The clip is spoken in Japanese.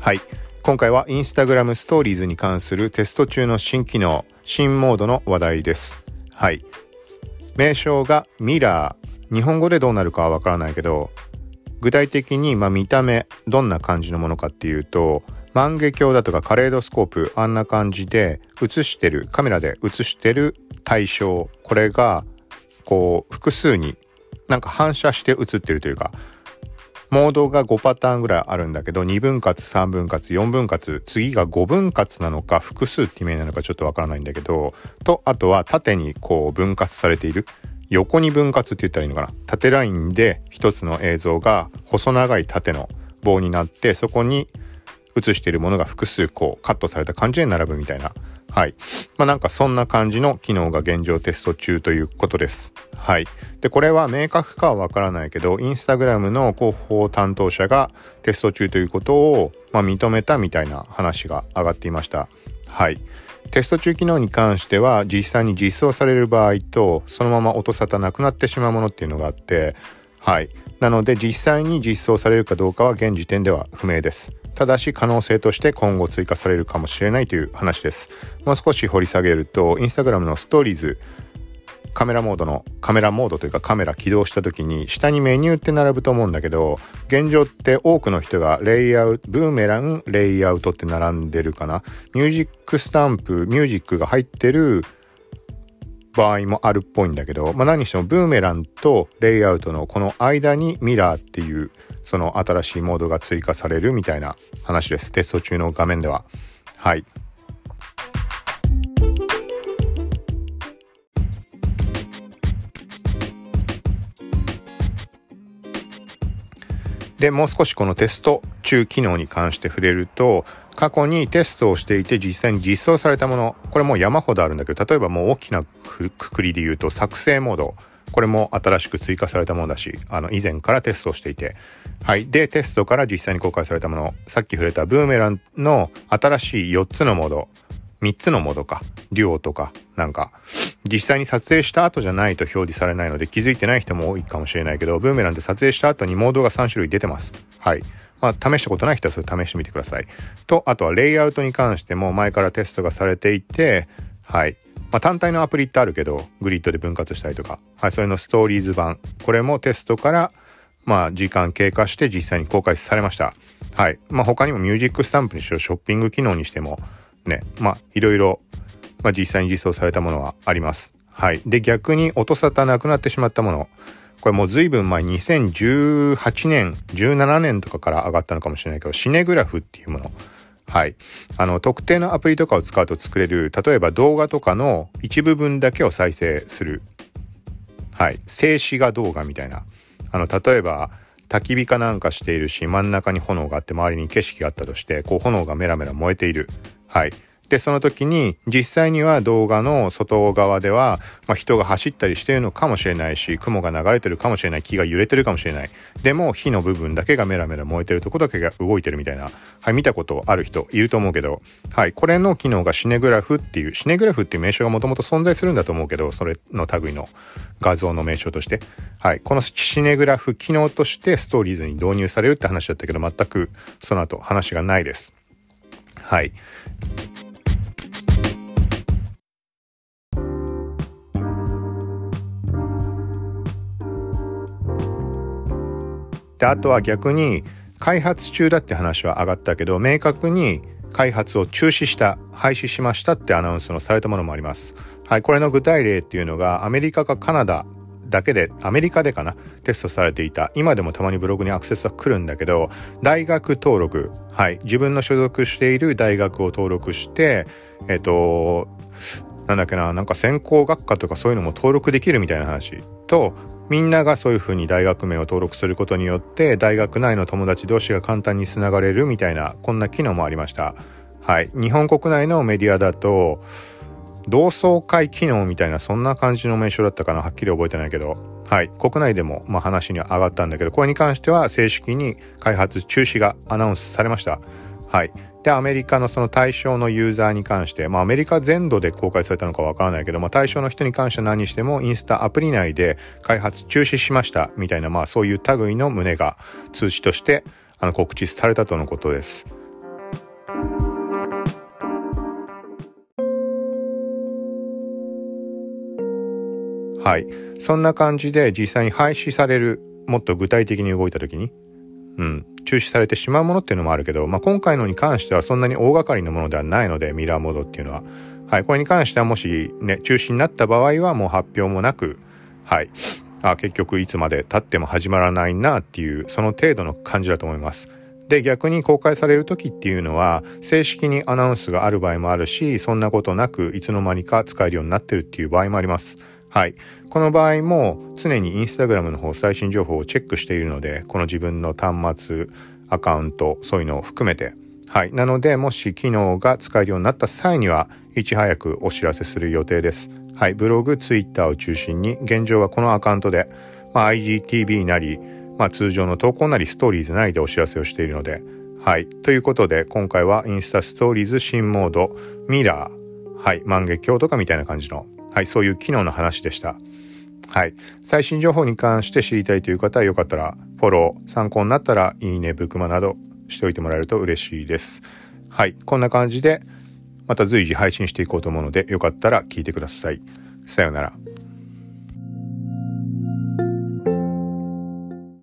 はい。今回はインスタグラムストーリーズに関するテスト中の新機能新モードの話題です。はい。名称がミラー。日本語でどうなるかはわからないけど具体的にまあ見た目どんな感じのものかっていうと万華鏡だとかカレードスコープあんな感じで映してるカメラで映してる対象。これがこう複数になんか反射して映ってるというかモードが5パターンぐらいあるんだけど2分割3分割4分割次が5分割なのか複数って意味なのかちょっとわからないんだけどとあとは縦にこう分割されている。横に分割って言ったらいいのかな。縦ラインで一つの映像が細長い縦の棒になってそこに映しているものが複数こうカットされた感じで並ぶみたいなはい。まあなんかそんな感じの機能が現状テスト中ということです。はい。で、これは明確かはわからないけど、インスタグラムの広報担当者がテスト中ということを、まあ、認めたみたいな話が上がっていました。はい。テスト中機能に関しては実際に実装される場合とそのまま音沙汰なくなってしまうものっていうのがあってはいなので実際に実装されるかどうかは現時点では不明ですただし可能性として今後追加されるかもしれないという話です。もう少し掘り下げるとインスタグラムのストーリーズカメラモードのカメラモードというかカメラ起動した時に下にメニューって並ぶと思うんだけど現状って多くの人がレイアウトブーメランレイアウトって並んでるかな。ミュージックスタンプミュージックが入ってる場合もあるっぽいんだけど、まあ、何にしてもブーメランとレイアウトのこの間にミラーっていうその新しいモードが追加されるみたいな話です。テスト中の画面では。はい。でもう少しこのテスト中機能に関して触れると過去にテストをしていて実際に実装されたものこれもう山ほどあるんだけど例えばもう大きなくくりで言うと作成モード。これも新しく追加されたものだしあの以前からテストをしていてはいでテストから実際に公開されたものさっき触れたブーメランの新しい4つのモード3つのモードか、デュオとか、なんか、実際に撮影した後じゃないと表示されないので気づいてない人も多いかもしれないけど、ブーメランで撮影した後にモードが3種類出てます。はい。まあ、試したことない人はそれ試してみてください。と、あとはレイアウトに関しても前からテストがされていて、はい。まあ、単体のアプリってあるけど、グリッドで分割したりとか、はい、それのストーリーズ版、これもテストから、まあ、時間経過して実際に公開されました。はい。まあ、他にもミュージックスタンプにしろ、ショッピング機能にしても、ね、まあ、いろいろ、まあ、実際に実装されたものはあります。はい。で、逆に音沙汰なくなってしまったもの。これもう随分前、2018年、17年とかから上がったのかもしれないけど、シネグラフっていうもの。はい。あの、特定のアプリとかを使うと作れる、例えば動画とかの一部分だけを再生する。はい。静止画動画みたいな。あの、例えば、焚き火かなんかしているし、真ん中に炎があって周りに景色があったとして、こう炎がメラメラ燃えている。はい。で、その時に実際には動画の外側では、まあ、人が走ったりしてるのかもしれないし、雲が流れてるかもしれない、木が揺れてるかもしれない。でも火の部分だけがメラメラ燃えてるとこだけが動いてるみたいな、はい、見たことある人いると思うけど、はい、これの機能がシネグラフっていう、シネグラフっていう名称がもともと存在するんだと思うけど、それの類の画像の名称として、はい、このシネグラフ機能としてストーリーズに導入されるって話だったけど、全くその後話がないです。はい。であとは逆に開発中だって話は上がったけど明確に開発を中止した廃止しましたってアナウンスのされたものもあります。はい、これの具体例っていうのがアメリカかカナダだけでアメリカでかなテストされていた。今でもたまにブログにアクセスは来るんだけど大学登録はい。自分の所属している大学を登録してえっとなんだっけななんか専攻学科とかそういうのも登録できるみたいな話。とみんながそういうふうに大学名を登録することによって大学内の友達同士が簡単につながれるみたいなこんな機能もありました。はい、日本国内のメディアだと同窓会機能みたいなそんな感じの名称だったかな。はっきり覚えてないけど。はい。国内でもまあ話には上がったんだけどこれに関しては正式に開発中止がアナウンスされました。はい。で、アメリカのその対象のユーザーに関して、まあアメリカ全土で公開されたのかわからないけど、まあ対象の人に関しては何にしてもインスタアプリ内で開発中止しました。みたいな、まあそういう類の旨が通知としてあの告知されたとのことです。はい。そんな感じで実際に廃止される、もっと具体的に動いた時に、うん、中止されてしまうものっていうのもあるけど、まあ、今回のに関してはそんなに大掛かりなものではないので、ミラーモードっていうのは。はい。これに関してはもしね、中止になった場合はもう発表もなく、はい。あ、結局いつまで経っても始まらないなっていう、その程度の感じだと思います。で、逆に公開される時っていうのは、正式にアナウンスがある場合もあるし、そんなことなく、いつの間にか使えるようになってるっていう場合もあります。はい。この場合も常にインスタグラムの方最新情報をチェックしているので、この自分の端末、アカウント、そういうのを含めて。はい。なので、もし機能が使えるようになった際には、いち早くお知らせする予定です。はい。ブログ、ツイッターを中心に、現状はこのアカウントで、まあ、IGTV なり、まあ、通常の投稿なり、ストーリーズなりでお知らせをしているので、はい。ということで、今回はインスタストーリーズ新モード、ミラー、はい。万華鏡とかみたいな感じのはい、そういう機能の話でした。はい。最新情報に関して知りたいという方はよかったらフォロー、参考になったらいいね、ブックマなどしておいてもらえると嬉しいです。はい。こんな感じでまた随時配信していこうと思うのでよかったら聞いてください。さようなら。